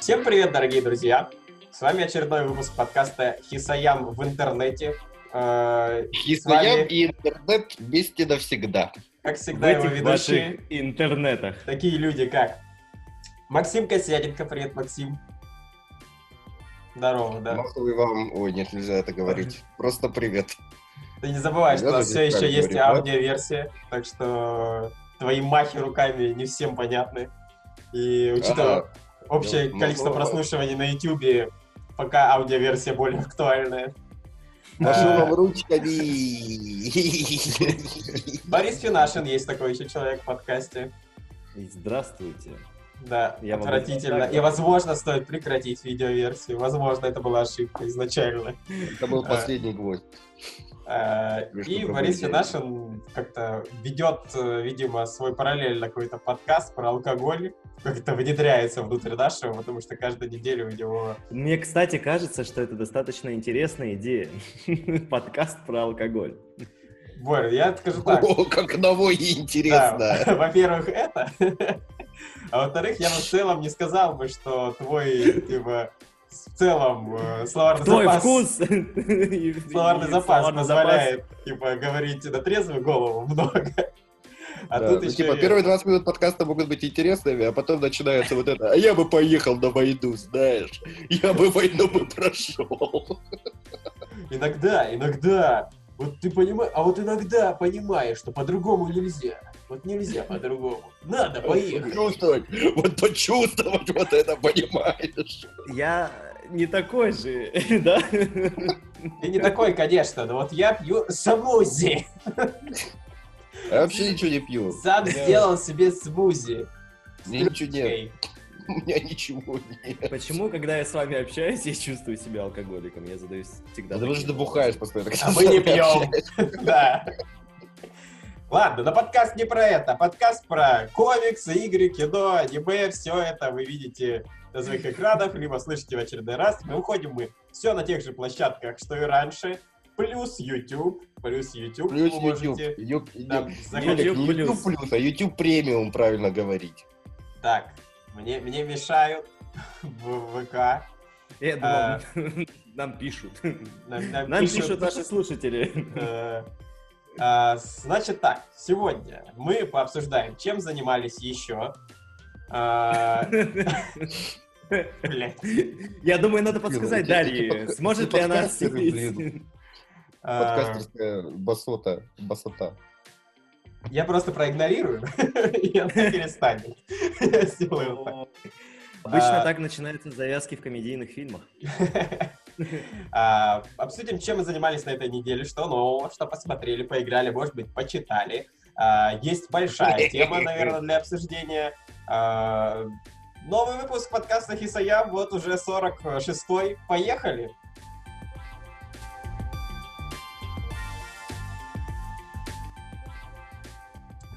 Всем привет, дорогие друзья! С вами очередной выпуск подкаста «Хисаям в интернете». Э, Хисаям вами, и интернет вместе навсегда. как В всегда, его этих ведущие, интернетах. такие люди, как Максим Косяденко. Привет, Максим. Здорово, да. Маховый вам... Ой, нет, нельзя это говорить. Просто привет. Ты не забывай, что у нас все еще есть аудиоверсия, так что твои махи руками не всем понятны. И учитывая. Общее ну, количество ну, прослушиваний на YouTube, пока аудиоверсия более актуальная. Машу А, вам ручками. Борис Финашин есть такой еще человек в подкасте. Здравствуйте. Да, Я отвратительно. И, возможно, стоит прекратить видеоверсию. Возможно, это была ошибка изначально. Это был последний гвоздь. А, Лишь И Борис. Финашин как-то ведет, э, видимо, свой параллельно какой-то подкаст про алкоголь. Как-то внедряется внутрь нашего, потому что каждую неделю у него... Мне, кстати, кажется, что это достаточно интересная идея. Подкаст про алкоголь. Борь, я скажу так. О, как ново и Да, интересно. во-первых, это. А во-вторых, я бы в целом не сказал бы, что твой, типа, в целом э, словарный Твой запас... вкус! Словарный и запас словарный позволяет, типа, говорить на трезвую голову много. А Да, тут ну, еще... типа, и- первые 20 минут подкаста могут быть интересными, а потом начинается вот это. А я бы поехал на войну, знаешь. Я бы войну бы прошел. Иногда, иногда, вот ты понимаешь, а вот иногда понимаешь, что по-другому нельзя. Вот нельзя по-другому. Надо поехать. Почувствовать, вот почувствовать вот это, понимаешь? Я не такой же, да? Ты не такой, конечно, но вот я пью смузи. Я вообще ничего не пью. Сам меня- сделал себе смузи. Мне ничего нет. У меня ничего нет. Почему, когда я с вами общаюсь, я чувствую себя алкоголиком? Я задаюсь всегда Потому что ты бухаешь постоянно. А мы не пьем. Да. Ладно, но подкаст не про это. Подкаст про комиксы, игры, кино, аниме. Все это вы видите на своих экранах, либо слышите в очередной раз. Мы уходим мы все на тех же площадках, что и раньше. Плюс YouTube. Плюс YouTube. Плюс вы YouTube. можете Ю- там заходить. Юлик, не YouTube YouTube плюс. плюс, а YouTube премиум, правильно говорить. Так, мне, мне мешают в ВК. Я думал, нам пишут. Нам, нам Нам пишут, пишут наши слушатели. Э, а, Значит так, сегодня мы пообсуждаем, чем занимались еще. А. Я думаю, надо подсказать Дарье, эти сможет ли она. А, Подкастерская басота. Басота. Я просто проигнорирую, и она перестанет. Я сделаю так. Обычно А. так начинаются завязки в комедийных фильмах. А, Обсудим, чем мы занимались на этой неделе, что нового, что посмотрели, поиграли, может быть, почитали. А, Есть большая тема, наверное, для обсуждения. А, Новый выпуск подкаста Хисаям, вот уже 46-й. Поехали!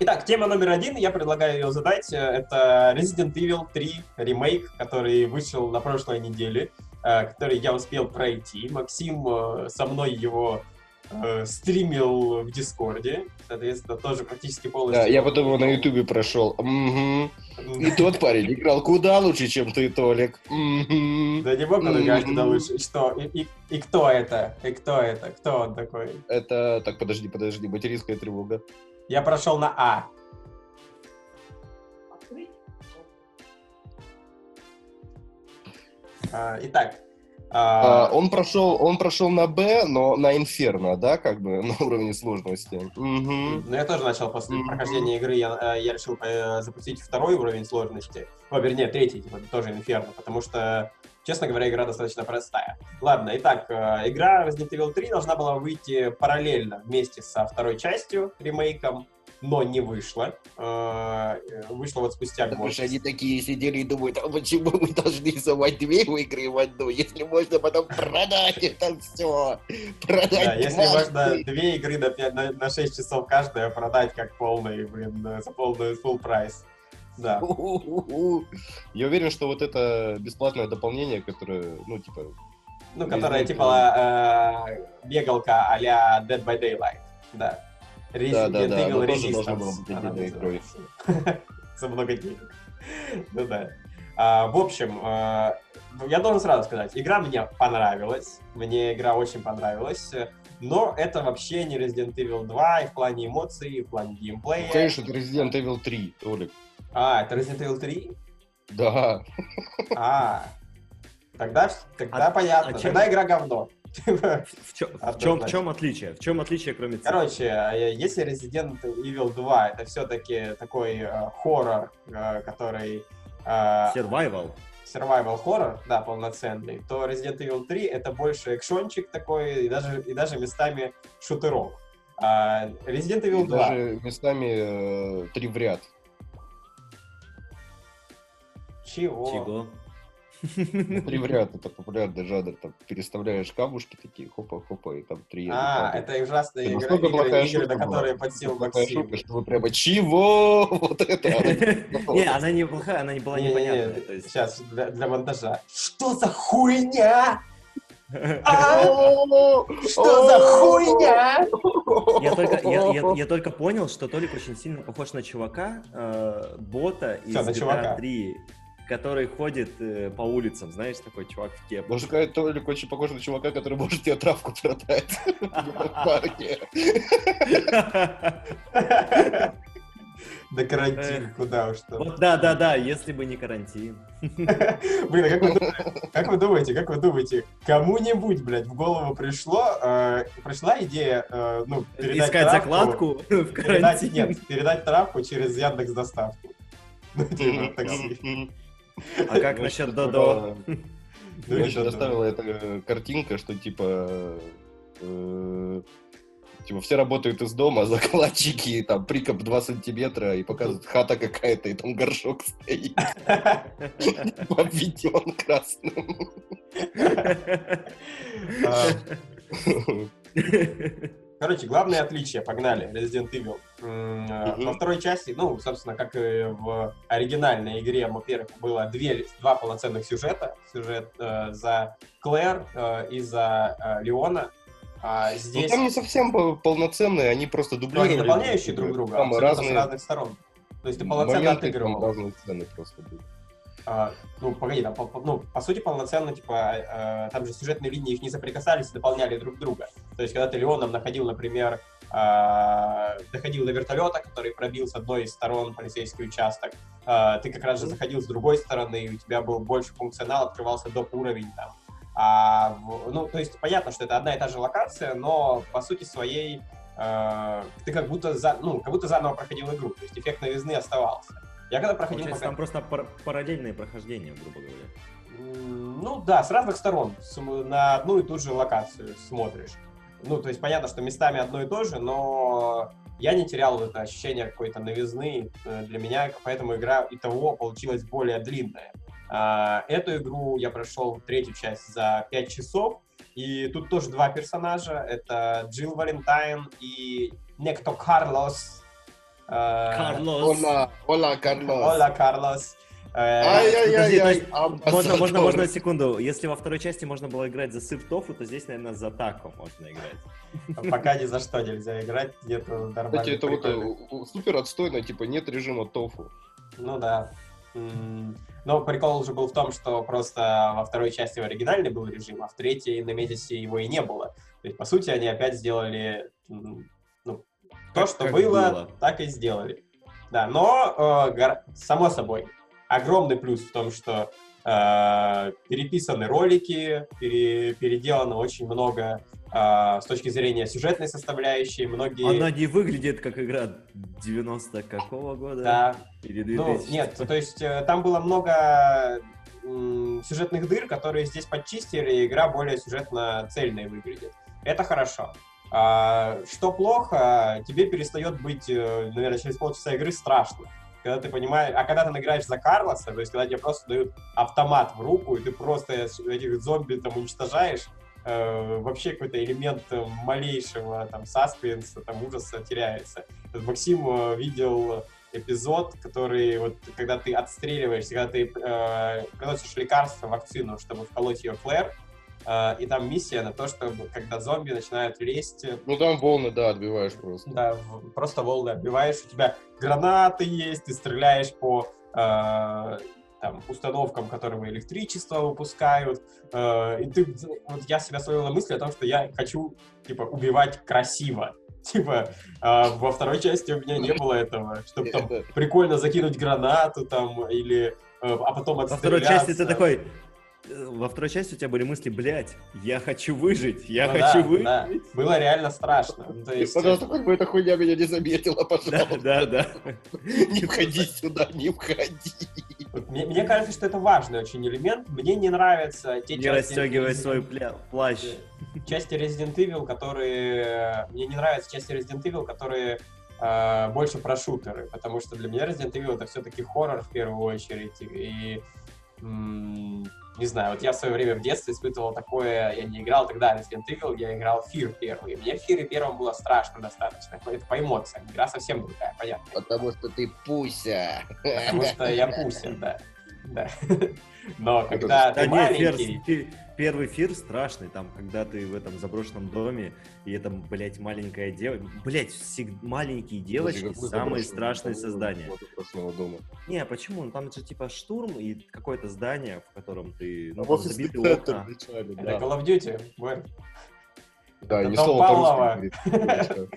Итак, тема номер один, я предлагаю ее задать. Э, Это Resident Evil 3 ремейк, который вышел на прошлой неделе, э, который я успел пройти. Максим э, со мной его э, стримил в Дискорде, соответственно, тоже практически полностью. Да, я потом его на Ютубе прошел. Мгм. И тот парень играл куда лучше, чем ты, Толик. Да не мог он играть куда лучше. Что? И, и- и кто это? И кто это? Кто он такой? Это... Так, подожди, подожди, материнская тревога. Я прошел на А. А, Итак. А, а, он прошел, он прошел на Б, но на Инферно, да, как бы на уровне сложности. Мгм. Ну, я тоже начал после Мгм. прохождения игры, я, э, я решил э, запустить второй уровень сложности. О, вернее, третий, типа, тоже Инферно, потому что, честно говоря, игра достаточно простая. Ладно, итак, э, игра Resident Evil 3 должна была выйти параллельно вместе со второй частью, ремейком, но не вышла. Э, Вышла вот спустя Потому год. что они такие сидели и думают, а почему мы должны совать две игры в одну, если можно потом продать это все, продать Да, если можно две игры на, пя- на, на 6 часов каждая продать как полный, блин, э, за полный full прайс. Да. Я уверен, что вот это бесплатное дополнение, которое, ну, типа, Ну, Resident типа э, бегалка а-ля Dead by Daylight. Да. Resident Да-да-да, Evil оно тоже должно Resistance было быть отдельной игрой. За много денег. Ну да. А, в общем, а, я должен сразу сказать, игра мне понравилась, мне игра очень понравилась, но это вообще не Resident Evil 2 и в плане эмоций, и в плане геймплея. Ну, конечно, это Resident Evil 3, Толик. А, это Resident Evil 3? Да. А, тогда, тогда А- понятно, а чем- тогда игра говно. В, чё- в чем, в чем отличие? В чем отличие, кроме цифр? Короче, э, если Resident Evil 2 это все-таки такой э, хоррор, э, который э, Survival. survival horror, да, полноценный, то Resident Evil 3 это больше экшончик такой и даже, и даже местами шутерок. А Resident Evil И 2, даже местами э, три в ряд. Чего? Чего? Ну, Три в ряд это популярный жанр. Там переставляешь камушки такие, хопа-хопа, и там три. А, это ужасные Это игры, игры, плохая игры, шутка на которые подсел Такая Максим. шутка, что вы прямо чего? Вот это. Не, она не плохая, она не была непонятная. Сейчас для, монтажа. Что за хуйня? Что за хуйня? Я только, я, я- я только понял, что Толик очень сильно похож на чувака, э, бота из GTA чувака. 3, который ходит э, по улицам, знаешь, такой чувак в кепке. Можно сказать, Толик очень похож на чувака, который может тебе травку продать в парке. Да карантин, куда уж там. Вот да, да, да, если бы не карантин. Блин, а как вы, думаете- как вы думаете, как вы думаете, кому-нибудь, блядь, в голову пришло, э, пришла идея, э, ну, передать Искать травку- закладку в передать, карантин. нет, передать травку через Яндекс доставку. Ну, типа, такси. А как насчет Додо? Ну, Мне еще доставила эта картинка, что типа э, типа все работают из дома, закладчики, там прикоп 2 сантиметра, и показывают хата какая-то, и там горшок стоит, обведен красным. Короче, главное отличие, погнали, Resident Evil. Мгм. Во второй части, ну, собственно, как и в оригинальной игре, во-первых, было две, два полноценных сюжета. Сюжет э, за Клэр э, и за э, Леона. А Ну здесь там не совсем пол- полноценные, они просто ну, дублировали. они дополняющие друг друга, Там разные с разных сторон. То есть ты полноценно моменты, отыгрывал. разные сцены просто были. А, ну, погоди, там, по- ну, по сути, полноценно, типа, э, там же сюжетные линии их не соприкасались дополняли друг друга. То есть, когда ты Леоном находил, например, а, доходил до вертолета, который пробил с одной из сторон полицейский участок, а, ты как раз же заходил с другой стороны, и у тебя был больше функционал, открывался доп. уровень там. А, ну, то есть, понятно, что это одна и та же локация, но, по сути своей, э, ты как будто, за, ну, как будто заново проходил игру, то есть эффект новизны оставался. Я когда проходил Получается, пока- там просто пар- параллельные прохождения, грубо говоря. Ну да, с разных сторон, на одну и ту же локацию смотришь. Ну, то есть понятно, что местами одно и то же, но я не терял это ощущение какой-то новизны э, для меня, поэтому игра и того получилась более длинная. А, Эту игру я прошел третью часть за 5 часов, и тут тоже два персонажа, это Джилл Валентайн и некто Карлос. Карлос. Ола, ола, Карлос. Ола, Карлос. Э, Подожди, Можно, можно, можно секунду. Если во второй части можно было играть за сыр тофу, то здесь, наверное, за тако можно играть. Пока ни за что нельзя играть, нету нормальных Кстати, это вот э, супер отстойно, типа нет режима тофу. Ну да. Но прикол уже был в том, что просто во второй части в оригинальный был режим, а в третьей на Медисе его и не было. То есть, по сути, они опять сделали то, что как было, было. так и сделали. Да, но, э, само собой, огромный плюс в том, что э, переписаны ролики, пере- переделано очень много э, с точки зрения сюжетной составляющей, многие... Она не выглядит как игра 90 какого года? Да, Или Ну, 2000? нет, то есть э, там было много сюжетных дыр, которые здесь подчистили, и игра более сюжетно-цельной выглядит. Это хорошо. А, что плохо, тебе перестает быть, э, наверное, через полчаса игры страшно. Когда ты понимаешь, а когда ты играешь за Карлоса, то есть когда тебе просто дают автомат в руку, и ты просто этих зомби там уничтожаешь, э, вообще какой-то элемент э, малейшего там саспенса, там ужаса теряется. Максим видел эпизод, который вот когда ты отстреливаешься, когда ты э, приносишь лекарство, вакцину, чтобы вколоть ее Клэр, э, и там миссия на то, чтобы когда зомби начинают лезть, э, Ну там волны, да, отбиваешь просто. да, просто волны отбиваешь, у тебя гранаты есть, ты стреляешь по э, там, установкам, которые электричество выпускают. Э, и ты, вот я себя словил на мысли о том, что я хочу, типа, убивать красиво. Типа, а во второй части у меня не было этого, чтобы там прикольно закинуть гранату там, или э, а потом Во второй части ты такой, э, во второй части у тебя были мысли, блядь, я хочу выжить, я Ну хочу да, выжить. да. Было реально страшно. Ну, то есть, Пожалуйста, хоть бы эта хуйня меня не заметила, Да, пожалуйста. да, да. Не входи сюда, не входи. мне, мне кажется, что это важный очень элемент. Мне не нравятся те Не части... расстегивай Resident- свой пля- плащ. части Resident Evil, которые... Мне не нравятся части Resident Evil, которые э, больше про шутеры, потому что для меня Resident Evil это все-таки хоррор в первую очередь, и... не знаю, вот я в свое время в детстве испытывал такое, я не играл тогда Resident Evil, я играл в Fear первый. И мне в Fear первом было страшно достаточно. Это по эмоциям. Игра совсем другая, понятно. Потому что ты пуся. Потому что я пусин, да. Да. Но когда Да ты нет, фер- маленький... первый фир страшный, там, когда ты в этом заброшенном доме, и это, блядь, маленькая девочка. Блядь, всег- маленькие девочки Какой самые страшные создания. дома. Не, почему? Ну, Там же типа штурм и какое-то здание, в котором ты... Ну, А там центр окна. вначале, Это да. Call of Duty. Да, Это ни слова по-русски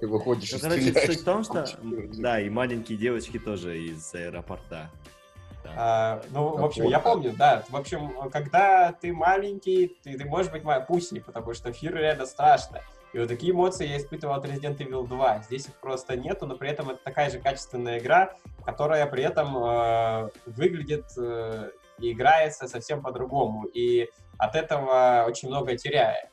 Ты выходишь Ну, и короче, суть в том, что... Да, и маленькие девочки тоже из аэропорта. А, ну, в общем, я помню, да. В общем, когда ты маленький, ты, ты можешь быть моя пуси, потому что Фир реально страшно. И вот такие эмоции я испытывал от Resident Evil 2. Здесь их просто нету, но при этом это такая же качественная игра, которая при этом э, выглядит э, и играется совсем по-другому. И от этого очень много теряет.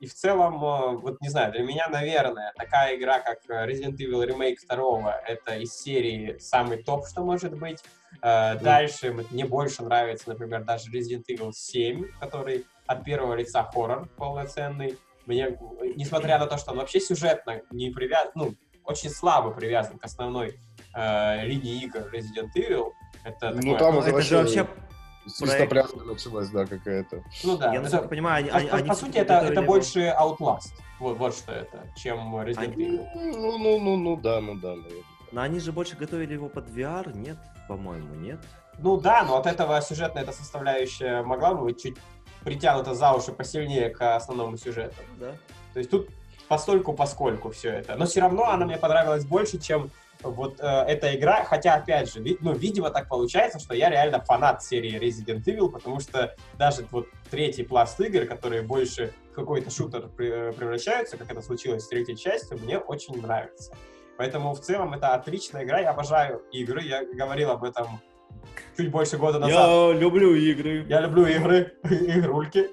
И в целом, э, вот не знаю, для меня, наверное, такая игра, как э, Resident Evil Remake 2, это из серии самый топ, что может быть. Э, Дальше мне больше нравится, например, даже Resident Evil 7, который от первого лица хоррор полноценный. Мне, несмотря на то, что он вообще сюжетно не привязан, ну, очень слабо привязан к основной э, линии игр Resident Evil, это Ну, такое- там Ну, уже это же вообще свистопляска началась, да, какая-то. ну да, Я это- насколько понимаю, они... по, они- по- они по сути, это, это больше Outlast. Вот, вот что это, чем Resident Они- Evil. Ну, ну, ну, ну, да, ну, да, наверное. Но они же больше готовили его под VR, нет? По-моему, нет? Ну да, но от этого сюжетная эта составляющая могла бы быть чуть притянута за уши посильнее к основному сюжету. Да. То есть тут постольку поскольку все это. Но все равно она мне понравилась больше, чем вот э, эта игра, хотя, опять же, ви- ну, видимо, так получается, что я реально фанат серии Resident Evil, потому что даже вот третий пласт игр, которые больше в какой-то шутер пре- превращаются, как это случилось с третьей частью, мне очень нравится. Поэтому в целом это отличная игра, я обожаю игры, я говорил об этом чуть больше года назад. Я люблю игры. Я люблю игры, игрульки.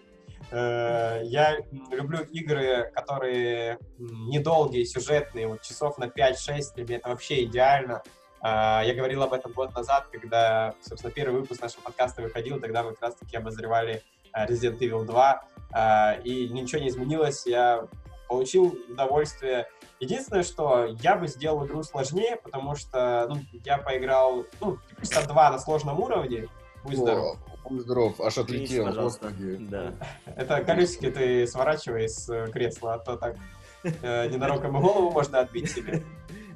Э, Я люблю игры, которые недолгие, сюжетные, вот часов на 5-6, для меня это вообще идеально. А, Я говорил об этом год назад, когда, собственно, первый выпуск нашего подкаста выходил, тогда мы как раз-таки обозревали а, Resident Evil 2, а, и ничего не изменилось, я получил удовольствие. Единственное, что я бы сделал игру сложнее, потому что ну, я поиграл, ну, типа, часа два на сложном уровне, будь здоров. О, Будь здоров, аж отлетел, пожалуйста. господи. Да. Это колесики ты сворачивай с кресла, а то так э, ненароком и голову можно отбить себе.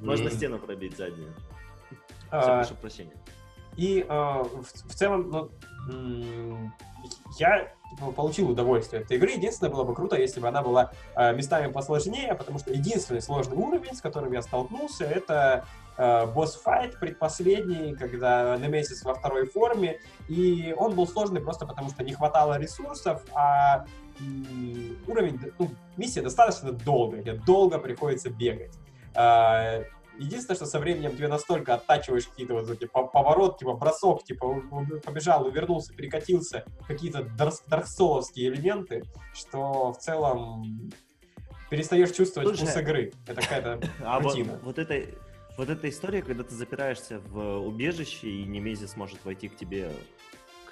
Можно стену пробить заднюю. А, прошу прощения. И э, в, в целом, ну, я типа, получил удовольствие от этой игры. Единственное, было бы круто, если бы она была э, местами посложнее, потому что единственный сложный уровень, с которым я столкнулся, это босс-файт предпоследний, когда Немесис во второй форме, и он был сложный просто потому, что не хватало ресурсов, а уровень, ну, миссия достаточно долгая, тебе долго приходится бегать. А, Единственное, что со временем тебе настолько оттачиваешь какие-то вот эти по- поворот, типа бросок, типа побежал, увернулся, перекатился, какие-то дарксоловские элементы, что в целом перестаешь чувствовать Слушай, вкус игры. Это какая-то А вот, рутина. вот эта вот эта история, когда ты запираешься в убежище, и Немезис может войти к тебе...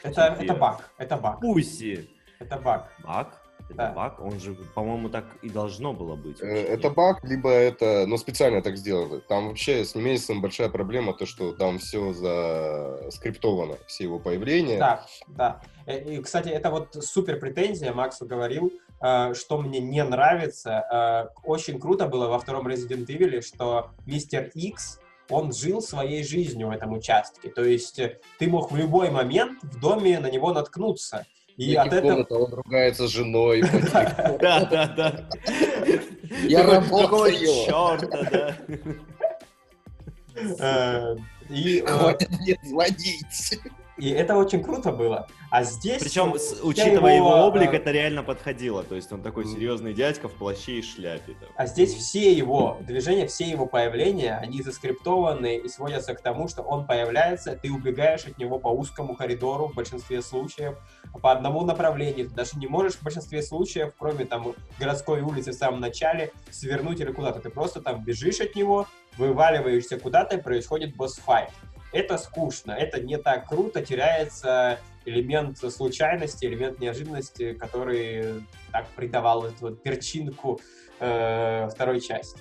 к Это, тебе. это баг, это баг, Пуси. это баг. Баг? Это Да. баг? Он же, по-моему, так и должно было быть. Э, вообще, Это баг, либо это, ну, специально так сделали. Там вообще с Немезисом большая проблема, то, что там все заскриптовано, все его появления. Да, да. Э, И, кстати, это вот супер претензия, Максу говорил, что мне не нравится. Э, Очень круто было во втором Resident Evil, что Мистер Икс он жил своей жизнью в этом участке. То есть э, ты мог в любой момент в доме на него наткнуться. И от этого... комната, он ругается с женой. Да, да, да. Я работаю. черта, да? э, И, э, Хватит мне звонить. И это очень круто было. А здесь... Причем, учитывая его э, облик, это реально подходило. То есть он такой серьезный дядька в плаще и шляпе. там. А здесь все его движения, все его появления, они заскриптованы и сводятся к тому, что он появляется, ты убегаешь от него по узкому коридору в большинстве случаев, по одному направлению. Ты даже не можешь в большинстве случаев, кроме там городской улицы в самом начале, свернуть или куда-то. Ты просто там бежишь от него, вываливаешься куда-то, и происходит босс-файт. Это скучно, это не так круто, теряется элемент случайности, элемент неожиданности, который так придавал эту вот перчинку э, второй части.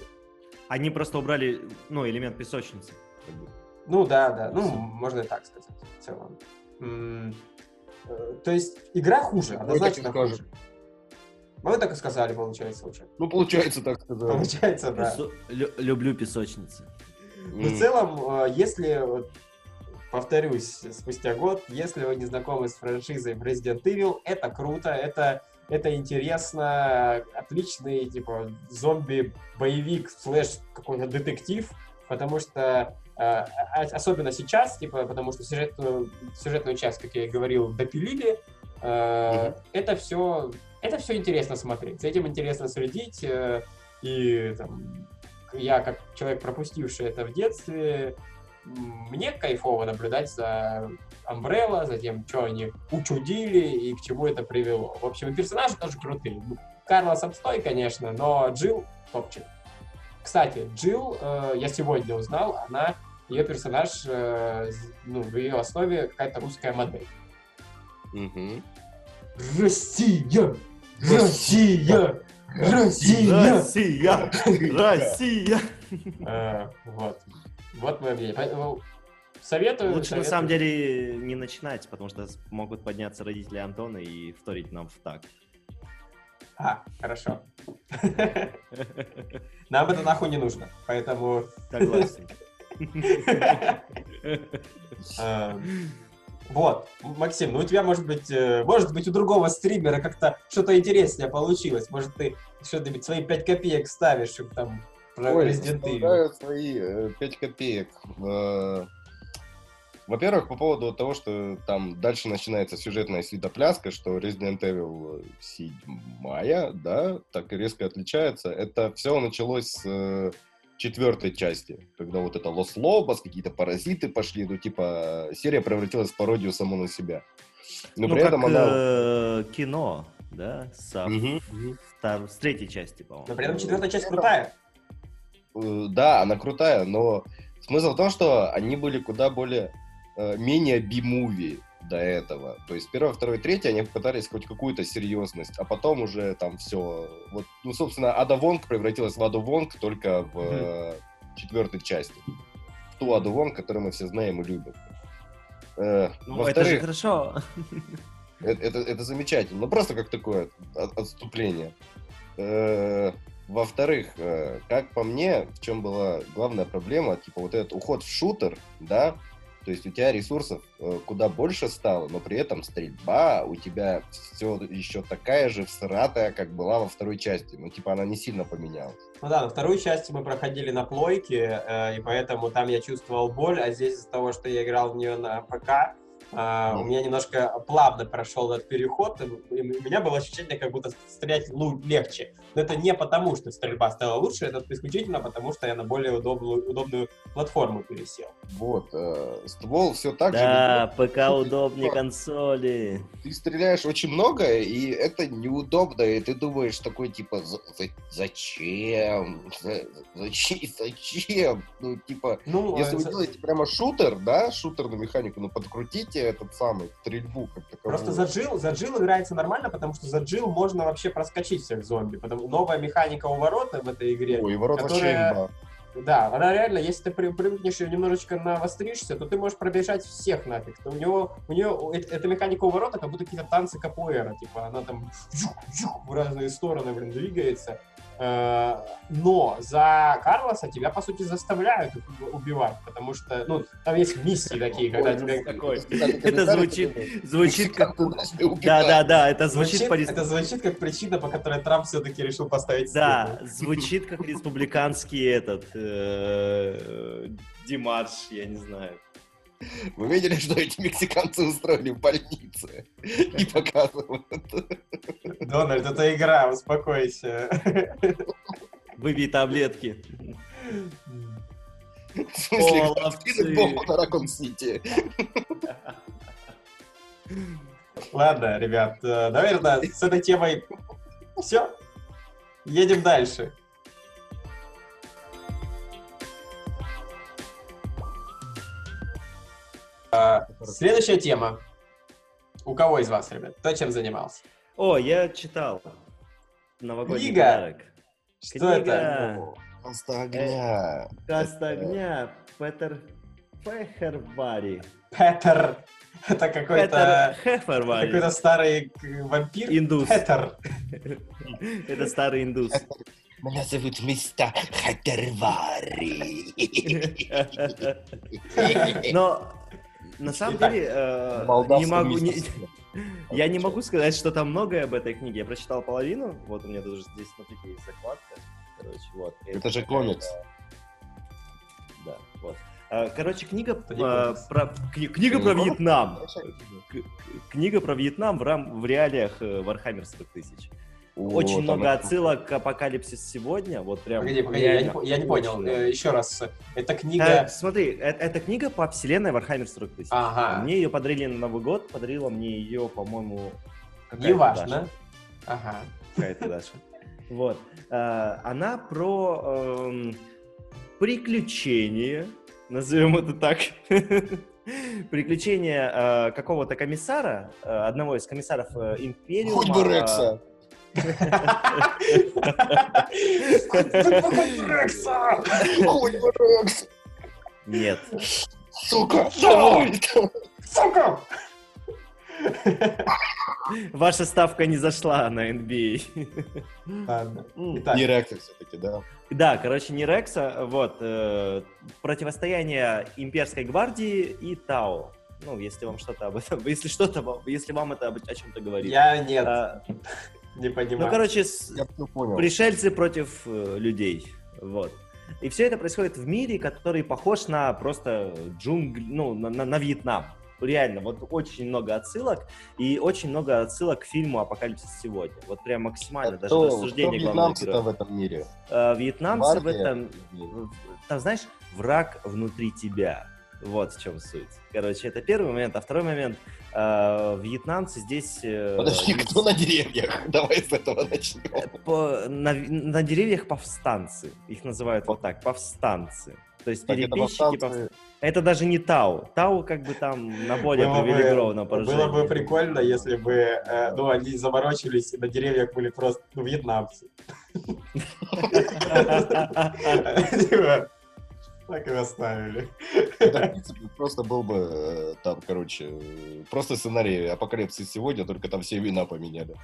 Они просто убрали, ну, элемент песочницы. как бы. Ну да, да, ну можно и так сказать в целом. М, э, То есть игра хуже, Мы однозначно скажем. хуже. Вы так и сказали, получается, уже. Ну, получается, так сказать. Получается, да. Песо- лю- Люблю песочницы. Но в целом, э, если, повторюсь, спустя год, если вы не знакомы с франшизой Resident Evil, это круто, это, это интересно, отличный, типа, зомби-боевик слэш какой-то детектив, потому что э, особенно сейчас, типа, потому что сюжетную, сюжетную часть, как я и говорил, допилили, э, Мгм. это все это все интересно смотреть, за этим интересно следить, э, и там, я как человек, пропустивший это в детстве, мне кайфово наблюдать за Umbrella, за тем, что они учудили и к чему это привело. В общем, и персонажи тоже крутые. Ну, Карлос отстой, конечно, но Джилл топчик. Кстати, Джилл, э, я сегодня узнал, она, ее персонаж, э, ну, в ее основе какая-то русская модель. Мгм. Россия! Россия! Россия! Россия! Россия! Э, Вот. Вот мое мнение. Поэтому советую... Лучше на самом деле не начинать, потому что могут подняться родители Антона и вторить нам в так. А, хорошо. Нам это нахуй не нужно. Поэтому... Согласен. э, Вот, Максим, ну у тебя, может быть, э, может быть, у другого стримера как-то что-то интереснее получилось. Может, ты что-нибудь свои 5 копеек ставишь, чтобы там про Ой, Resident Evil. свои 5 копеек. Э, Во-первых, по поводу того, что там дальше начинается сюжетная свитопляска, что Resident Evil 7, да, так резко отличается. Это все началось с э, четвертой части, когда вот это Лос Лобос, какие-то паразиты пошли, ну, типа, серия превратилась в пародию саму на себя. Но Ну, при как этом она... э, кино, да, со мгм. втор- с третьей части, по-моему. Но при этом четвертая часть крутая. Э, Да, она крутая, но смысл в том, что они были куда более э, менее би-муви до этого. То есть первое, второе, третье они пытались хоть какую-то серьезность, а потом уже там все. Вот, ну, собственно, Ада Вонг превратилась в Аду Вонг только в э, четвертой части. В ту Аду Вонг, которую мы все знаем и любим. Э, Ну, это же хорошо. это, это, это замечательно. Ну, просто как такое от- отступление. Э, Во-вторых, э, как по мне, в чем была главная проблема, типа вот этот уход в шутер, да, то есть у тебя ресурсов э, куда больше стало, но при этом стрельба у тебя все еще такая же всратая, как была во второй части. Ну, типа, она не сильно поменялась. Ну да, на вторую часть мы проходили на плойке, э, и поэтому там я чувствовал боль, а здесь из-за того, что я играл в нее на ПК, э, у меня немножко плавно прошел этот переход, и у меня было ощущение, как будто стрелять легче. Но это не потому, что стрельба стала лучше, это исключительно потому, что я на более удобную, удобную платформу пересел. Вот. э, ствол все так же. Да. ПК удобнее консоли. ты стреляешь очень много, и это неудобно, и ты думаешь такой, типа, «За- за- зачем? За- Зачем? Зачем? Ну, типа, Ну, если вы делаете прямо шутер, да, шутерную механику, ну, подкрутите этот самый, стрельбу как таковую. Просто за Джил, за Джил играется нормально, потому что за Джил можно вообще проскочить всех зомби. Потому новая механика у ворота в этой игре. Ой, ворот вообще которая- имба. Да, она реально, если ты при- привыкнешь и немножечко навостришься, то ты можешь пробежать всех нафиг. То у него, у нее эта механика у ворота, как будто какие-то танцы капуэра, типа она там в разные стороны, блин, двигается. Э, но за Карлоса тебя, по сути, заставляют убивать, потому что, ну, там есть миссии такие, когда тебе... Это звучит, звучит как... Да, да, да, это звучит... Это звучит как причина, по которой Трамп все-таки решил поставить Да, звучит как республиканский этот... Э, Димарш, я не знаю. Вы видели, что эти мексиканцы устроили в больнице? И показывают. Дональд, это игра, успокойся. Выпей таблетки. В смысле, бомбу на Ракон-Сити. Ладно, ребят, э, наверное, с этой темой все. Едем дальше. А, следующая тема. У кого из вас, ребят? Кто чем занимался? О, я читал. Новогодний Книга. подарок. Что Книга это? Каста огня. Каста огня. Петер Фехербари. Петер. Это какой-то Хефербари. какой-то старый вампир. Индус. Петер. Это старый индус. Меня зовут мистер Хаттервари. Но на самом Итак, деле э, не могу, не- я не могу сказать, что там многое об этой книге. Я прочитал половину. Вот у меня тоже здесь, смотрите, есть закладка. Короче, вот. Это же комикс. Да, вот. А, Короче, книга про кни- книга про? Вьетнам. К- Книга про Вьетнам в, рам- в реалиях э, Warhammer 40 тысяч. Вот Очень много она. отсылок к Апокалипсис сегодня. Вот прям. Погоди, погоди, я не, реально по- я не понял. очень Э. Еще раз. Это Э, книга... Смотри, э- это книга по вселенной Warhammer 40 тысяч. Ага. Мне ее подарили на Новый год, подарила мне ее, по-моему, какая-то Неважно. Даша. Ага. Какая-то Даша. Вот. Э, Она про эм, приключения, назовем это так. Приключения э, какого-то комиссара, э, одного из комиссаров э, Империума. Хоть бы Рекса. Рекса! Рекса. Нет. Сука, давай. Сука! Ваша ставка не зашла на NBA. Ладно. М. Итак, Не Рекса все-таки, да. Да, короче, не Рекса, вот, э, противостояние имперской гвардии и Тау. Ну, если вам что-то об этом, если что-то, вам- если вам это об- о чем-то говорит. я нет, А, не ну, понимаю. короче, с- Я все понял. пришельцы против э, людей, вот. И все это происходит в мире, который похож на просто джунгли, ну, на, на- на Вьетнам. Реально, вот очень много отсылок, и очень много отсылок к фильму «Апокалипсис сегодня». Вот прям максимально, даже Кто, в кто вьетнамцы-то героя. в этом мире? Э, Вьетнамцы в Гвардия? этом там, знаешь, враг внутри тебя. Вот в чем суть. Короче, это первый момент. А второй момент. Э, вьетнамцы здесь... э, Подожди, кто на деревьях? Давай с этого начнем. по- на, на деревьях повстанцы. Их называют вот так, повстанцы. То есть Так это переписчики... повстанцы- пов- Это даже не Тау. Тау как бы там на более привилегированном положении. Было бы прикольно, если бы, э, ну, они заморочились, и на деревьях были просто, ну, вьетнамцы. Так и оставили. Это, в принципе, просто был бы э, там, короче, э, просто сценарий апокалипсис сегодня, только там все вина поменяли.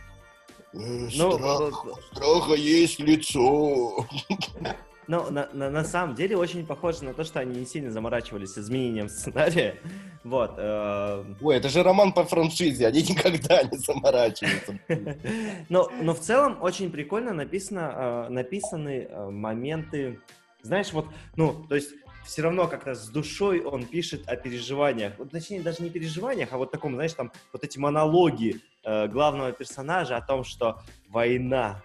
Э, Ну, страх, у страха есть лицо. Но на, на, на самом деле очень похоже на то, что они не сильно заморачивались изменением сценария. Вот. э, Ой, это же роман по франшизе, они никогда не заморачиваются. Но, но в целом очень прикольно написано, э, написаны э, моменты, знаешь, вот, ну, то есть все равно как-то с душой он пишет о переживаниях, вот, точнее, даже не переживаниях, а вот таком, знаешь, там, вот эти монологи э, главного персонажа о том, что война,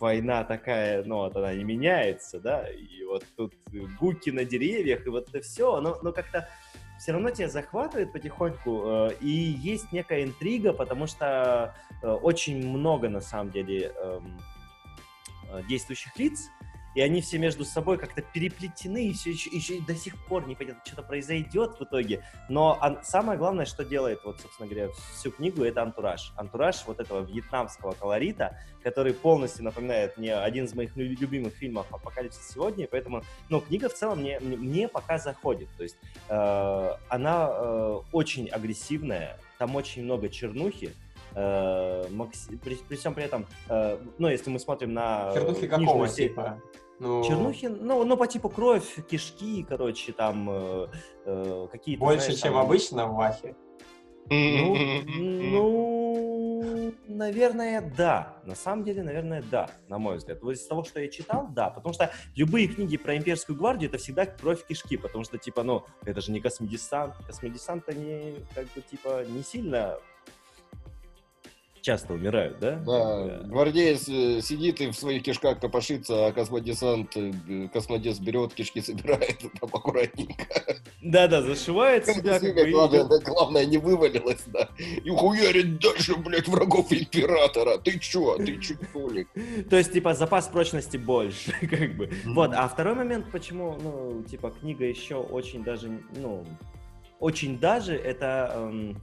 война такая, ну, вот она не меняется, да, и вот тут гуки на деревьях, и вот это все, но, но как-то все равно тебя захватывает потихоньку, э, и есть некая интрига, потому что э, очень много, на самом деле, эм, э, действующих лиц, и они все между собой как-то переплетены, и все еще, еще до сих пор непонятно, что-то произойдет в итоге. Но ан- самое главное, что делает, вот, собственно говоря, всю книгу, это антураж. Антураж вот этого вьетнамского колорита, который полностью напоминает мне один из моих лю- любимых фильмов «Апокалипсис сегодня», поэтому, ну, книга в целом мне, мне, пока заходит. То есть э, она э, очень агрессивная, там очень много чернухи, э, Макси- при, при всем при этом, э, ну, если мы смотрим на... Чернухи какого типа? Ну, Чернухи, ну, ну, по типу кровь, кишки, короче, там э, э, какие-то... Больше, знаешь, чем там- обычно в Вахе. Ну, ну, наверное, да. На самом деле, наверное, да, на мой взгляд. Вот из того, что я читал, да. Потому что любые книги про имперскую гвардию это всегда кровь кишки, потому что, типа, ну, это же не космодесант. Космодесант, они, как бы, типа, не сильно часто умирают, да? Да, гвардеец э, сидит и в своих кишках копошится, а космодесант, э, космодес берет, кишки собирает там аккуратненько. Да-да, зашивает себя, и главное, да, главное, не вывалилось, да. И хуярит дальше, блядь, врагов императора. Ты чё? Ты чё, Толик? То есть, типа, запас прочности больше, как бы. Вот, а второй момент, почему, ну, типа, книга еще очень даже, ну, очень даже, это, эм,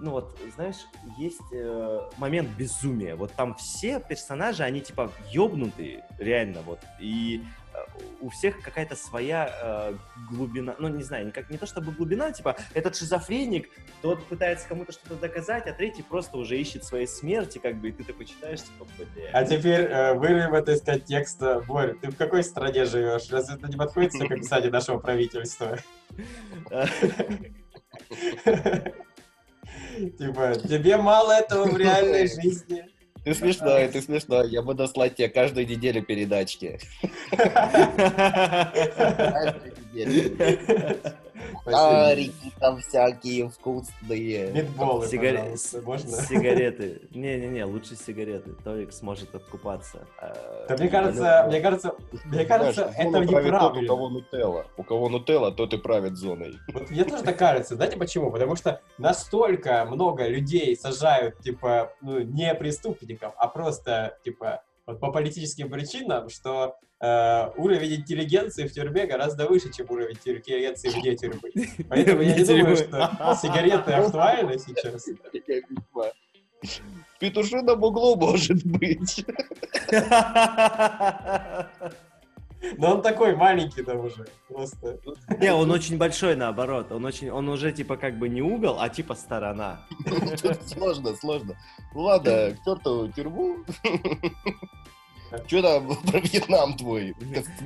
ну вот, знаешь, есть э, момент безумия. Вот там все персонажи, они, типа, ёбнутые, реально, вот. И э, у всех какая-то своя э, глубина, ну, не знаю, никак, не то чтобы глубина, типа, этот шизофреник, тот пытается кому-то что-то доказать, а третий просто уже ищет своей смерти, как бы, и ты такой читаешь, типа, бля. А теперь э, вырвем это из контекста. Борь, ты в какой стране живешь? Разве это не подходит к описанию нашего правительства? Типа, тебе мало этого в реальной жизни. Ты смешной, ты смешной. Я буду слать тебе каждую неделю передачки. Каждую неделю. Карики там всякие вкусные. Митболы, Сигаре- можно? Сигареты. Не-не-не, лучше сигареты. Толик сможет откупаться. А, Да мне кажется, мне кажется, мне кажется, это тот, у неправильно. кого нутелла. У кого нутелла, тот и правит зоной. Вот мне тоже так кажется. Знаете почему? Потому что настолько много людей сажают, типа, ну, не преступников, а просто, типа, вот по политическим причинам, что э, уровень интеллигенции в тюрьме гораздо выше, чем уровень интеллигенции вне тюрьмы. Поэтому я не думаю, что сигареты актуальны сейчас. Петушином углу может быть. Но он такой маленький там уже. Просто. Не, он очень большой наоборот. Он очень, он уже типа как бы не угол, а типа сторона. Сложно, сложно. Ну ладно, к черту тюрьму. Че там про Вьетнам твой?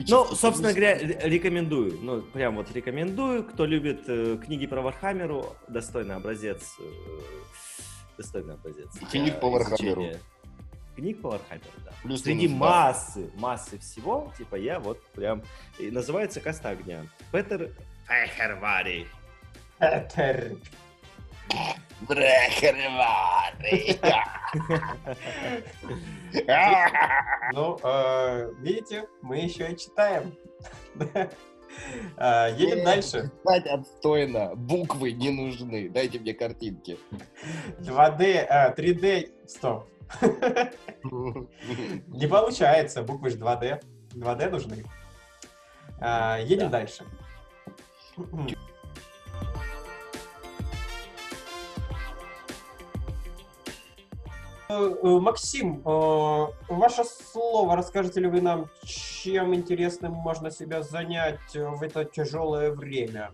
Ну, собственно говоря, ре- рекомендую. Ну, прям вот рекомендую. Кто любит э, книги про Вархаммеру, достойный образец. э, достойный образец. Книг для по Вархаммеру. изучения. Книг по Вархаммеру, да. Плюс-минус, Среди да. массы, массы всего, типа я вот прям... И называется «Каста огня». Петер Фехервари. Петер. Ну, э, видите, мы еще и читаем. Э, Едем дальше. Читать отстойно. Буквы не нужны. Дайте мне картинки. 2D, э, 3D, стоп. Не получается, буквы же 2D. 2D нужны. Едем Да. дальше. Максим, э, ваше слово, расскажете ли вы нам, чем интересным можно себя занять э, в это тяжелое время?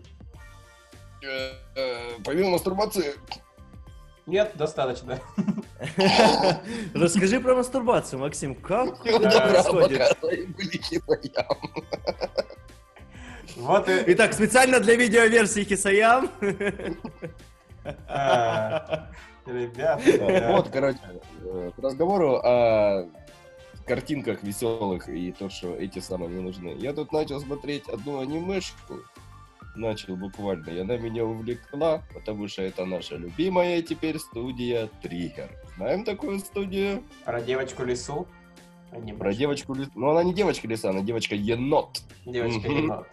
Э, э, Помимо мастурбации, Нет, достаточно. Расскажи про мастурбацию, Максим. Как добра, происходит? Вот и... Итак, специально для видеоверсии Хисаям. Ребята. Вот, короче, э, к разговору о картинках веселых и то, что эти самые не нужны. Я тут начал смотреть одну анимешку. Начал буквально. И она меня увлекла, потому что это наша любимая теперь студия Триггер. Знаем такую студию? Про девочку лесу. А не Про девочку лис... Ну, она не девочка лиса, она. Девочка енот. Мгм.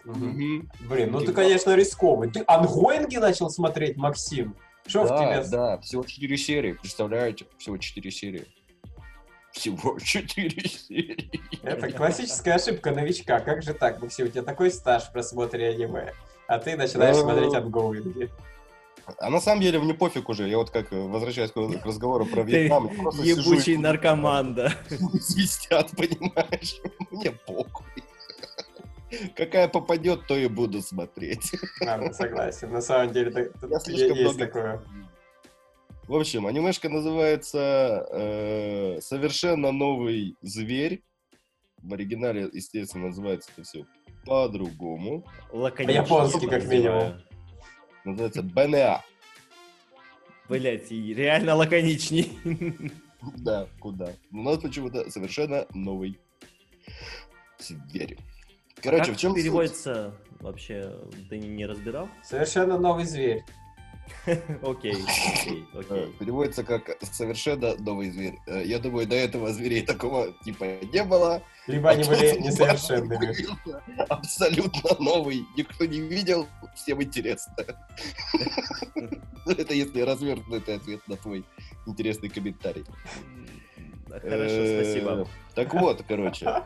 Мгм. Блин, ну ты, конечно, рисковый. Ты ангоинги начал смотреть, Максим? Что в Да, тебе? да, всего 4 серии, представляете? Всего 4 серии. Всего 4 серии. Это классическая ошибка новичка. Как же так, Максим? У тебя такой стаж в просмотре аниме, а ты начинаешь Ну, смотреть ангоинги. А на самом деле мне пофиг уже. Я вот как э, возвращаюсь к к разговору про Ты Вьетнам. сижу и ебучий наркоман, да. свистят, понимаешь? Мне похуй. Какая попадет, то и буду смотреть. Ладно, согласен. На самом деле, так- Я слишком есть много... такое. В общем, анимешка называется э, «Совершенно новый зверь». В оригинале, естественно, называется это все по-другому. По-японски, как минимум. Называется БНА. Блять, реально лаконичней. Да, куда? У нас почему-то совершенно новый зверь. Короче, как в чем переводится вообще? Ты не не разбирал? Совершенно новый зверь. Окей, окей, Э, окей. Переводится как совершенно новый зверь. Э, Я думаю, до этого зверей такого типа не было. Либо они А были тут несовершенными. Абсолютно новый. Никто не видел, всем интересно. Это если развернутый ответ на твой интересный комментарий. Хорошо, Э, спасибо. Так вот, короче.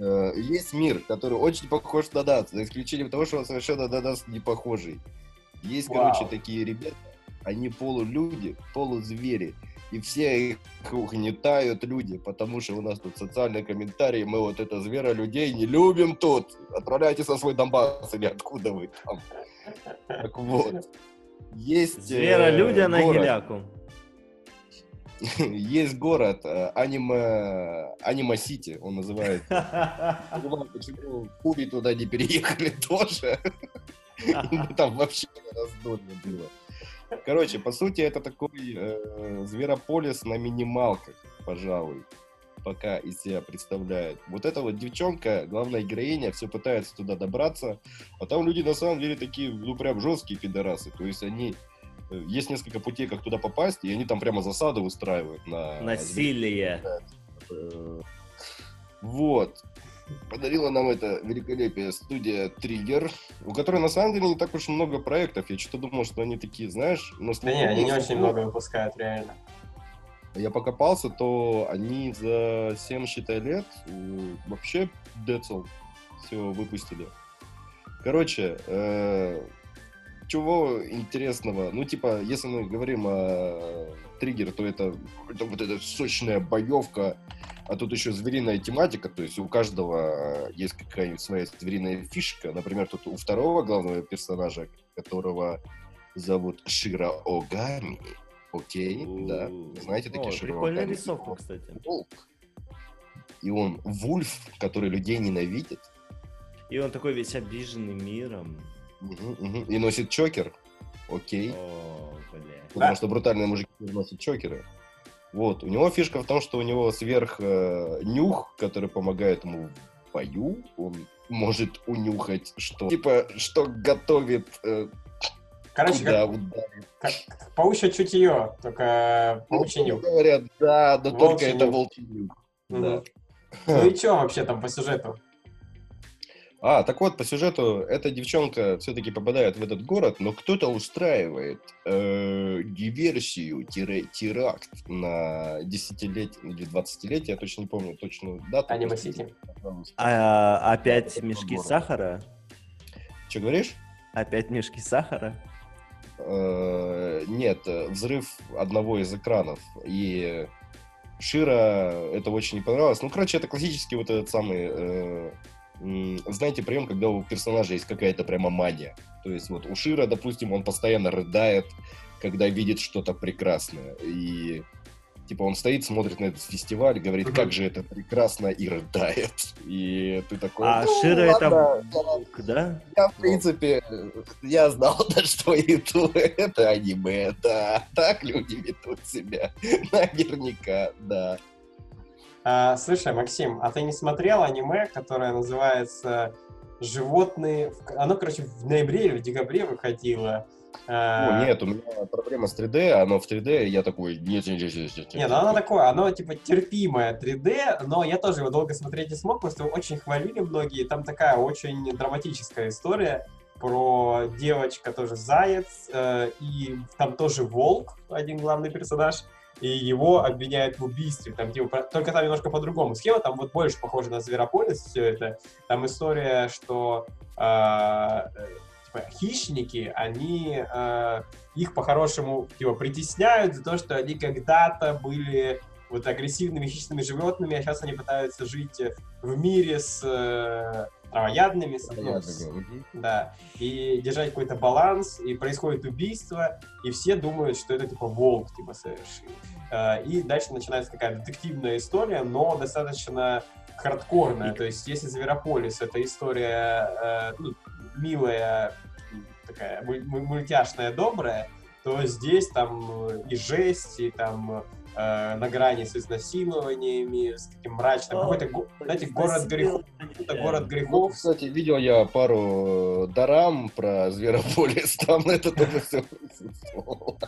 Э, Есть мир, который очень похож на нас, за исключением того, что он совершенно на нас не похожий. Есть, Вау. короче, такие ребята, они полулюди, полузвери, и все их угнетают люди, потому что у нас тут социальные комментарии, мы вот это звера людей не любим тут. Отправляйтесь на свой Донбасс или откуда вы там. Так вот. Есть э, Звера людя на геляку. Есть город э, Аниме Аниме Сити, он знаю, почему Куби туда не переехали тоже. Там вообще раздолье было. Короче, по сути, это такой э, зверополис на минималках, пожалуй, пока из себя представляет. Вот эта вот девчонка, главная героиня, все пытается туда добраться, а там люди на самом деле такие, ну, прям жесткие пидорасы. То есть они... Есть несколько путей, как туда попасть, и они там прямо засады устраивают на... Насилие. Э, Вот. Подарила нам это великолепие студия Триггер, у которой на самом деле не так уж много проектов. Я что-то думал, что они такие, знаешь... на Да не, они не очень много выпускают, реально. Я покопался, то они за 7, считай, лет э, вообще децл все выпустили. Короче, э, чего интересного? Ну, типа, если мы говорим о триггер, то это, это вот эта сочная боевка, а тут еще звериная тематика, то есть у каждого э, есть какая-нибудь своя звериная фишка. Например, тут у второго главного персонажа, которого зовут Шира Огами, окей, да, знаете такие О, Шира Прикольная Огами? рисовка, кстати. волк. И он вульф, который людей ненавидит. И он такой весь обиженный миром. И носит чокер. Окей. О, бля. Потому Да. что брутальные мужики носят чокеры. Вот. У него фишка в том, что у него сверх э, нюх, который помогает ему в бою. Он может унюхать, что типа, что готовит, э, Короче, куда как, ударит. как паучье чутье, только паучий Ну, нюх. Говорят, да, но только это волчий нюх. Мгм. Да. Ну и что вообще там по сюжету? А, так вот, по сюжету, эта девчонка все-таки попадает в этот город, но кто-то устраивает э, диверсию-теракт на десятилетие или двадцатилетие, я точно не помню точную дату. Аниме Сити. А, опять мешки город. сахара? Что говоришь? Опять мешки сахара? Э, нет, э, взрыв одного из экранов. И Шира это очень не понравилось. Ну, короче, это классический вот этот самый... э, знаете, прием, когда у персонажа есть какая-то прямо мания. То есть вот у Шира, допустим, он постоянно рыдает, когда видит что-то прекрасное. И типа он стоит, смотрит на этот фестиваль, говорит, Мгм. как же это прекрасно, и рыдает. И ты такой... А «Ну, Шира это ладно, волк, да? я, в принципе, я знал, на что иду. Это аниме, да. Так люди ведут себя. Наверняка, да. А, слушай, Максим, а ты не смотрел аниме, которое называется «Животные...» Оно, короче, в ноябре или в декабре выходило. О, нет, у меня проблема с 3D, оно в 3D, и я такой, нет, нет, нет, нет, нет. Не, ну оно такое, оно типа терпимое 3D, но я тоже его долго смотреть не смог, потому что его очень хвалили многие. Там такая очень драматическая история про девочка тоже заяц, э, и там тоже волк, один главный персонаж, и его обвиняют в убийстве. Там, типа, только там немножко по-другому схема, там вот больше похоже на Зверополис все это. Там история, что э, типа, хищники, они э, их по-хорошему типа притесняют за то, что они когда-то были вот агрессивными хищными животными, а сейчас они пытаются жить в мире с, э, травоядными, с- мгм. да, и держать какой-то баланс, и происходит убийство, и все думают, что это типа волк типа совершил. Э, И дальше начинается какая-то детективная история, но достаточно хардкорная. То есть, если Зверополис это история э, ну, милая, такая муль- муль- мультяшная, добрая, то здесь там и жесть, и там э, на грани с изнасилованиями, с таким мрачным, О, какой-то, знаете, город грехов, какой-то город Ну, грехов. кстати, видел я пару э, дарам про Зверополис, там это тоже все присутствовало.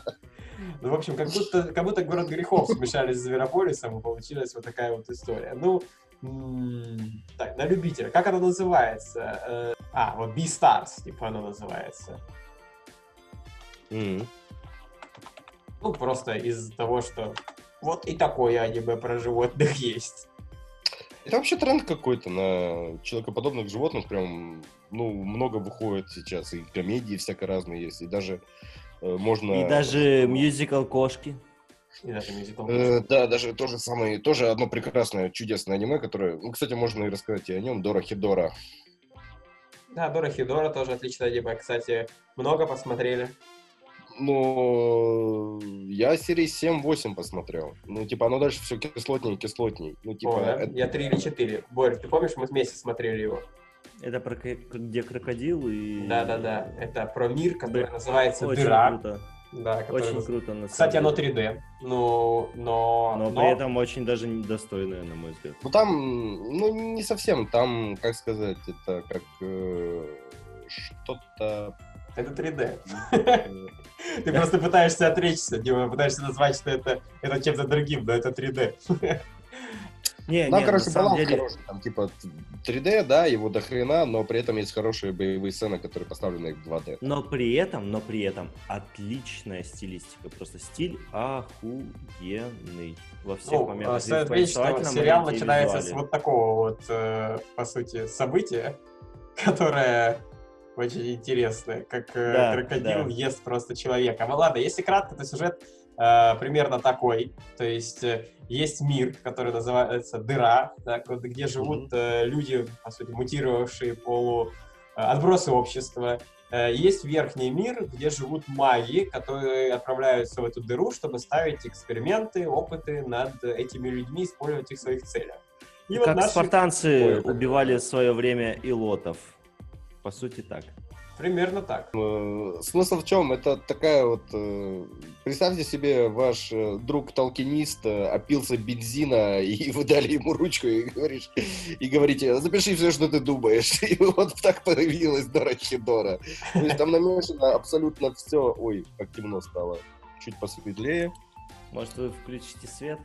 Ну, в общем, как будто, как будто город грехов смешались с Зверополисом, и получилась вот такая вот история. Ну, так, на любителя. Как она называется? Э, А, вот Beastars, типа оно называется. Мгм. Ну, просто из-за того, что вот и такое аниме про животных есть. Это вообще тренд какой-то на человекоподобных животных, прям, ну, много выходит сейчас, и комедии всяко разные есть, и даже э, можно... И даже мюзикл «Кошки». И даже мюзикл. Э, да, даже то же самое, тоже одно прекрасное, чудесное аниме, которое, ну, кстати, можно и рассказать и о нем, Дора Хидора. Да, Дора Хидора тоже отличное аниме. Кстати, много посмотрели. Но я серии 7-8 посмотрел. Ну, типа, оно дальше все кислотней и кислотней. Ну, типа, О, да? это- Я три или четыре. Борь, ты помнишь, мы вместе смотрели его? Это про где крокодил и... Да-да-да. Это про мир, который Бля, называется Очень Дыра. круто. Да, который Очень круто, на Кстати, оно деле. 3D. Ну, но... Но при этом очень даже недостойное, на мой взгляд. Ну, там, ну, не совсем, там, как сказать, это как э, что-то... Это 3D. э, Ты просто пытаешься отречься, Дима, пытаешься назвать, что это, это чем-то другим, но это 3D. Не, Там, не, короче, баланс деле... хороший, там, типа, 3D, да, его до хрена, но при этом есть хорошие боевые сцены, которые поставлены в 2D. Но при этом, но при этом отличная стилистика. Просто стиль охуенный во всех Ну, моментах. что повествовательном сериал начинается с вот такого вот, э, по сути, события, которое очень интересное, как э, Да, крокодил да. ест просто человека. Ну ладно, если кратко, то сюжет э, примерно такой. То есть э, есть мир, который называется Дыра, так вот, где живут э, люди, по сути, мутировавшие полу э, отбросы общества. Э, Есть верхний мир, где живут маги, которые отправляются в эту дыру, чтобы ставить эксперименты, опыты над этими людьми, использовать их в своих целях. И вот Как наши- спартанцы Ой, убивали в свое время илотов. По сути, так. Примерно так. Э, Смысл в чем? Это такая вот... э, Представьте себе, ваш э, друг-толкинист опился бензина, и вы дали ему ручку и, говоришь, и говорите, запиши все, что ты думаешь. И вот так появилась Дора Хидора. То есть там намешано абсолютно все... Ой, как темно стало. Чуть посветлее. Может, вы включите свет?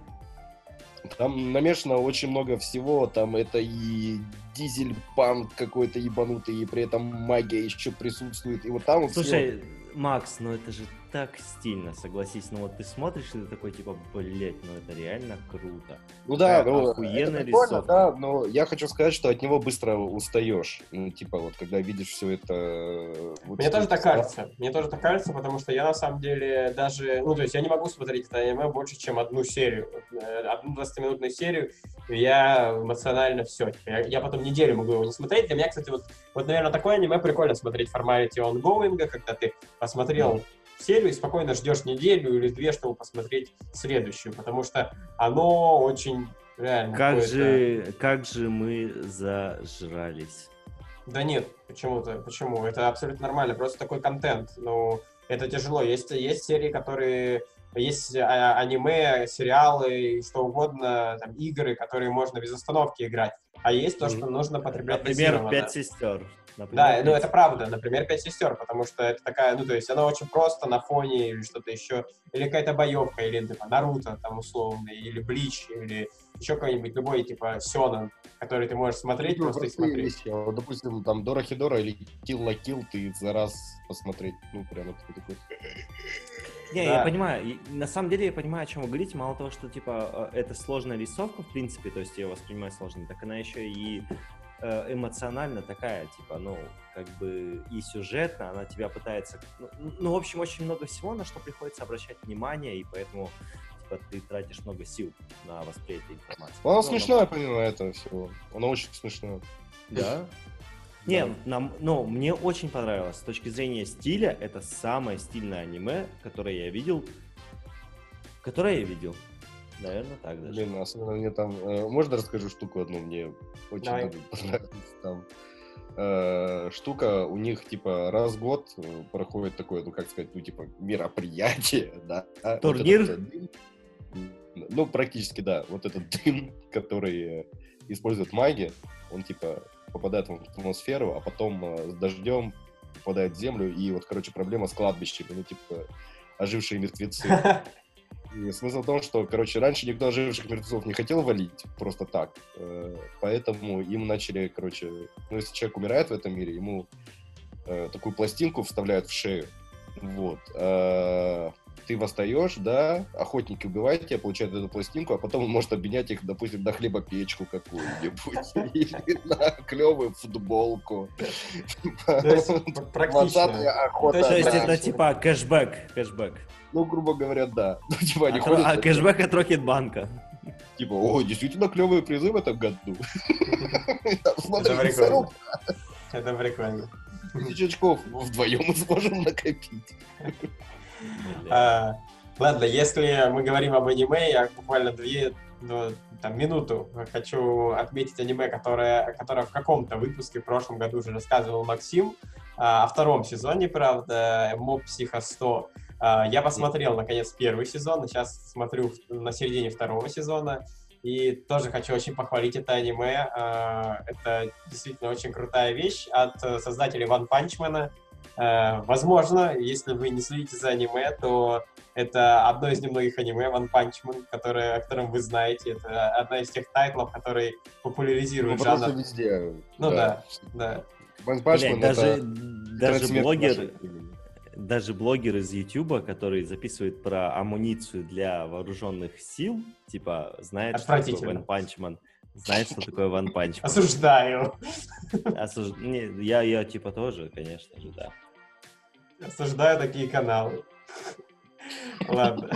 Там намешано очень много всего, там это и дизель-панк какой-то ебанутый, и при этом магия еще присутствует, и вот там Слушай, Макс, ну это же так стильно, согласись. Ну вот ты смотришь, и ты такой, типа, блять, ну это реально круто. ну да, такая ну, охуенная это рисовка. да, но я хочу сказать, что от него быстро устаешь, ну, типа, вот, когда видишь все это... э, вот Мне тоже так кажется. Мне тоже так кажется, потому что я на самом деле даже, ну то есть я не могу смотреть это аниме больше, чем одну серию, Э, одну 20-минутную серию. и Я эмоционально все. Я, я потом неделю могу его не смотреть. Для меня, кстати, вот, вот наверное, такое аниме прикольно смотреть в формате онгоинга, когда ты посмотрел серию и спокойно ждешь неделю или две, чтобы посмотреть следующую, потому что оно очень реально Как же, как же мы зажрались. Да нет, почему-то, почему? Это абсолютно нормально, просто такой контент. Ну, это тяжело. Есть, есть серии, которые... Есть а, аниме, сериалы, что угодно, там, игры, которые можно без остановки играть. А есть то, что нужно потреблять Например. «Пять сестер». Например, Да, ну «Пять это правда, например, «Пять сестер», потому что это такая, ну то есть она очень просто на фоне или что-то еще, или какая-то боевка, или типа Наруто там условно, или Блич, или еще какой-нибудь любой типа Сёнэн, который ты можешь смотреть, Ну, просто и смотреть. вещи. Вот, допустим, там Дора Хидора или Kill la Kill ты за раз посмотреть, ну, прямо такой, такой. Не, Да. я понимаю. На самом деле я понимаю, о чем вы говорите. Мало того, что типа э, это сложная рисовка, в принципе, то есть я ее воспринимаю сложной, так она еще и эмоционально такая, типа, ну, как бы и сюжетно, она тебя пытается... Ну, ну, в общем, очень много всего, на что приходится обращать внимание, и поэтому типа, ты тратишь много сил на восприятие информации. Ну, Оно Ну, смешное, помимо этого всего. Оно очень смешное. Да? Не, нам, ну, мне очень понравилось. С точки зрения стиля, это самое стильное аниме, которое я видел. Которое я видел. Наверное, так даже. Блин, особенно мне там... э, можно расскажу штуку одну? Мне очень Давай. много понравилось там. э, штука у них, типа, раз в год э, проходит такое, ну, как сказать, ну, типа, мероприятие, да. Вот Турнир? этот, дым, ну, практически, да. Вот этот дым, который э, используют маги, он, типа, попадает в атмосферу, а потом э, с дождем попадает в землю, и вот, короче, проблема с кладбищами, ну, типа, ожившие мертвецы. И смысл в том, что, короче, раньше никто оживших мертвецов не хотел валить просто так. Э, Поэтому им начали, короче, ну, если человек умирает в этом мире, ему э, такую пластинку вставляют в шею. Вот. Ты восстаешь, да, охотники убивают тебя, получают эту пластинку, а потом он может обменять их, допустим, на хлебопечку какую-нибудь или на клевую футболку. То есть п- практично. 20-я охота То есть это типа кэшбэк, кэшбэк. Ну, грубо говоря, да. Ну, типа, они А, ходят, а кэшбэк от Рокетбанка. Типа, о, действительно клевые призы в этом году. Смотри, Это прикольно. Это прикольно. тысяча очков вдвоем мы сможем накопить. А, Ладно, если мы говорим об аниме, я буквально две, ну, там, минуту хочу отметить аниме, которое, которое в каком-то выпуске в прошлом году уже рассказывал Максим, а, о втором сезоне, правда, Моб Психо 100. А, Я посмотрел, наконец, первый сезон, сейчас смотрю на середине второго сезона, и тоже хочу очень похвалить это аниме. Это действительно очень крутая вещь от э, создателей One Punch Man. Э, Возможно, если вы не следите за аниме, то это одно из немногих аниме One Punch Man, которое, о котором вы знаете. Это одна из тех тайтлов, которые Ну, популяризируют просто жанр. везде. Ну да, да. One Punch Блядь, Man даже, это даже смерти блогер, даже блогер из Ютуба, который записывает про амуницию для вооруженных сил, типа, знает, что такое. One Punch Man, знает, что такое One Punch Man. Осуждаю. Осуж- не, я, я типа тоже, конечно же, да. Осуждаю такие каналы. Ладно.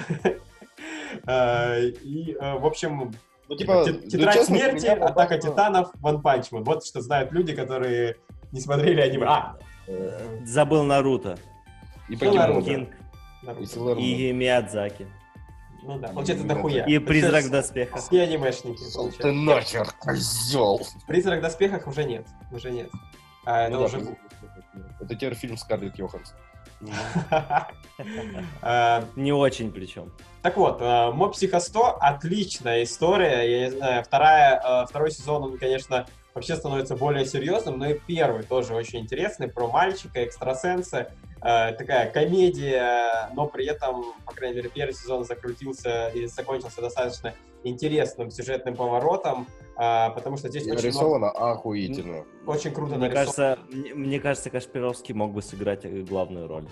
Э, И, э, в общем, Ну, типа, ну, Тетрадь смерти, меня Атака Man- титанов, One Punch Man. Вот что знают люди, которые не смотрели аниме. А, Э, Забыл Наруто. И? Кинг Наруто. И Миядзаки. Ну да, получается, дохуя. И Призрак в доспехах. Все анимешники, Ты нахер, козел. Призрак в доспехах уже нет. Уже нет. А, это Ну да, уже... Это теперь фильм Скарлетт Йоханссон. А, Не очень причем. Так вот, э, Моб Психо 100 отличная история. Я не знаю, вторая, э, второй сезон, он, конечно, вообще становится более серьезным, но и первый тоже очень интересный, про мальчика, экстрасенса. Э, Такая комедия, но при этом, по крайней мере, первый сезон закрутился и закончился достаточно интересным сюжетным поворотом, э, потому что здесь И очень, много- нарисовано охуительно. очень круто Мне нарисовано. кажется, мне, мне кажется, Кашпировский мог бы сыграть э, главную роль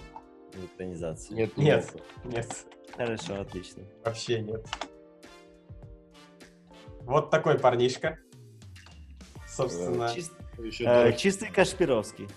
в экранизации. Нет, Нет. нет. Нет, Хорошо, отлично. вообще нет. Вот такой парнишка. Собственно. Чист- Еще э, чистый Кашпировский.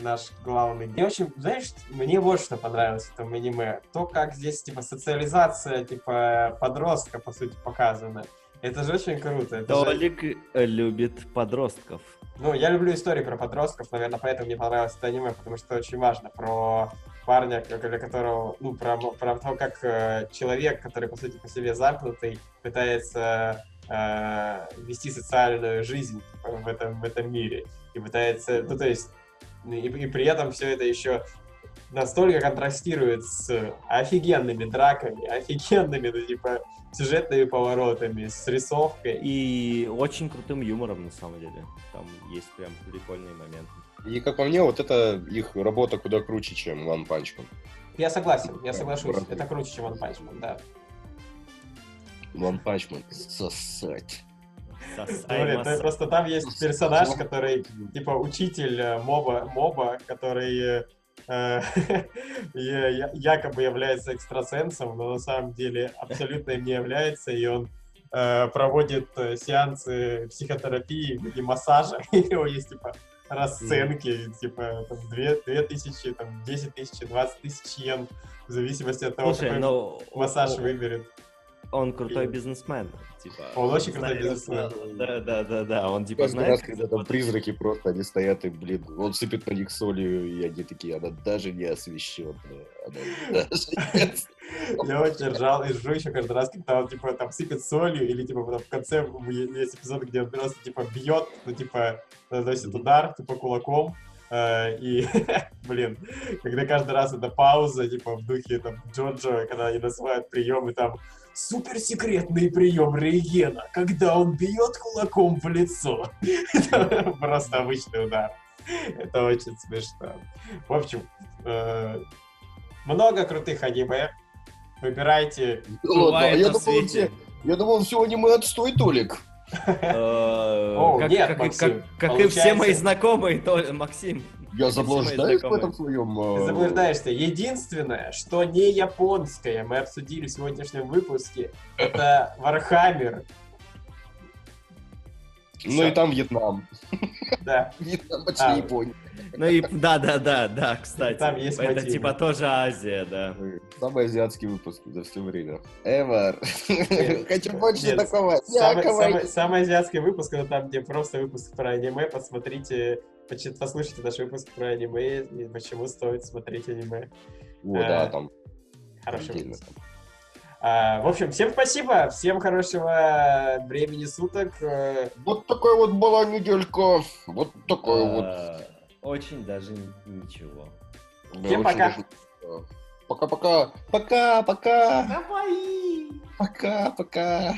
Наш главный. Мне очень, знаешь, мне вот что понравилось в этом аниме. То, как здесь, типа, социализация, типа, подростка, по сути, показана. Это же очень круто. Это же- Толик э, любит подростков. Ну, я люблю истории про подростков, наверное, поэтому мне понравилось это аниме, потому что очень важно про парня, для которого, ну, про, про то, как э, человек, который, по сути, по себе замкнутый, пытается э, вести социальную жизнь в этом, в этом мире. И пытается, ну, то есть, и, и при этом все это еще настолько контрастирует с офигенными драками, офигенными, ну, типа, сюжетными поворотами, с рисовкой. И очень крутым юмором, на самом деле. Там есть прям прикольные моменты. И как по мне, вот это их работа куда круче, чем One Punch Man. Я согласен, я соглашусь. Правда. Это круче, чем One Punch Man, да. One Punch Man сосать. Масса. ну, просто там есть персонаж, который, типа, учитель э, моба, моба который э, я- я- якобы является экстрасенсом, но на самом деле абсолютно им не является, и он э, проводит э, сеансы психотерапии и массажа. И у него есть, типа, расценки, типа, там, 2, тысячи, там, 10 тысяч, 20 тысяч йен, в зависимости от того, Слушай, какой ну... массаж выберет. Он крутой бизнесмен. Типа, Он очень крутой бизнесмен. Да, да, да, да. Он типа Каждый знает, раз, когда там призраки просто, они стоят и, блин, он сыпет по них солью, и они такие, она даже не освещенная. Она даже не Я очень ржал и ржу еще каждый раз, когда он, типа, там сыпет солью, или, типа, в конце есть эпизод, где он просто, типа, бьет, ну, типа, наносит удар, типа, кулаком, э, и, блин, когда каждый раз это пауза, типа, в духе, там, Джоджо, когда они называют приемы, там, суперсекретный прием Рейгена, когда он бьет кулаком в лицо. Это просто обычный удар. Это очень смешно. В общем, э, много крутых аниме. Выбирайте. Да ладно, а я думал, все аниме отстой, Толик. Э, Как и- все мои знакомые, то Максим. Я заблуждаюсь в этом своем... э, Ты заблуждаешься. Единственное, что не японское, мы обсудили в сегодняшнем выпуске, это Вархаммер. Ну и там Вьетнам. Да. Вьетнам почти А. Япония. Ну и да, да, да, да, кстати. Там есть Это мотивы. типа тоже Азия, да. Самый азиатский выпуск за все время. Ever. Хочу больше нет, такого. Самый, Якова. самый- самый азиатский выпуск, это там, где просто выпуск про аниме. Посмотрите, послушайте наш выпуск про аниме и почему стоит смотреть аниме. О, да, Э, там Хороший выпуск. А, в общем, всем спасибо, всем хорошего времени суток. Э, Вот такая вот была неделька. Вот такой вот. Очень даже ничего. Да, всем пока. даже- Пока-пока. Пока-пока. Давай! Пока-пока.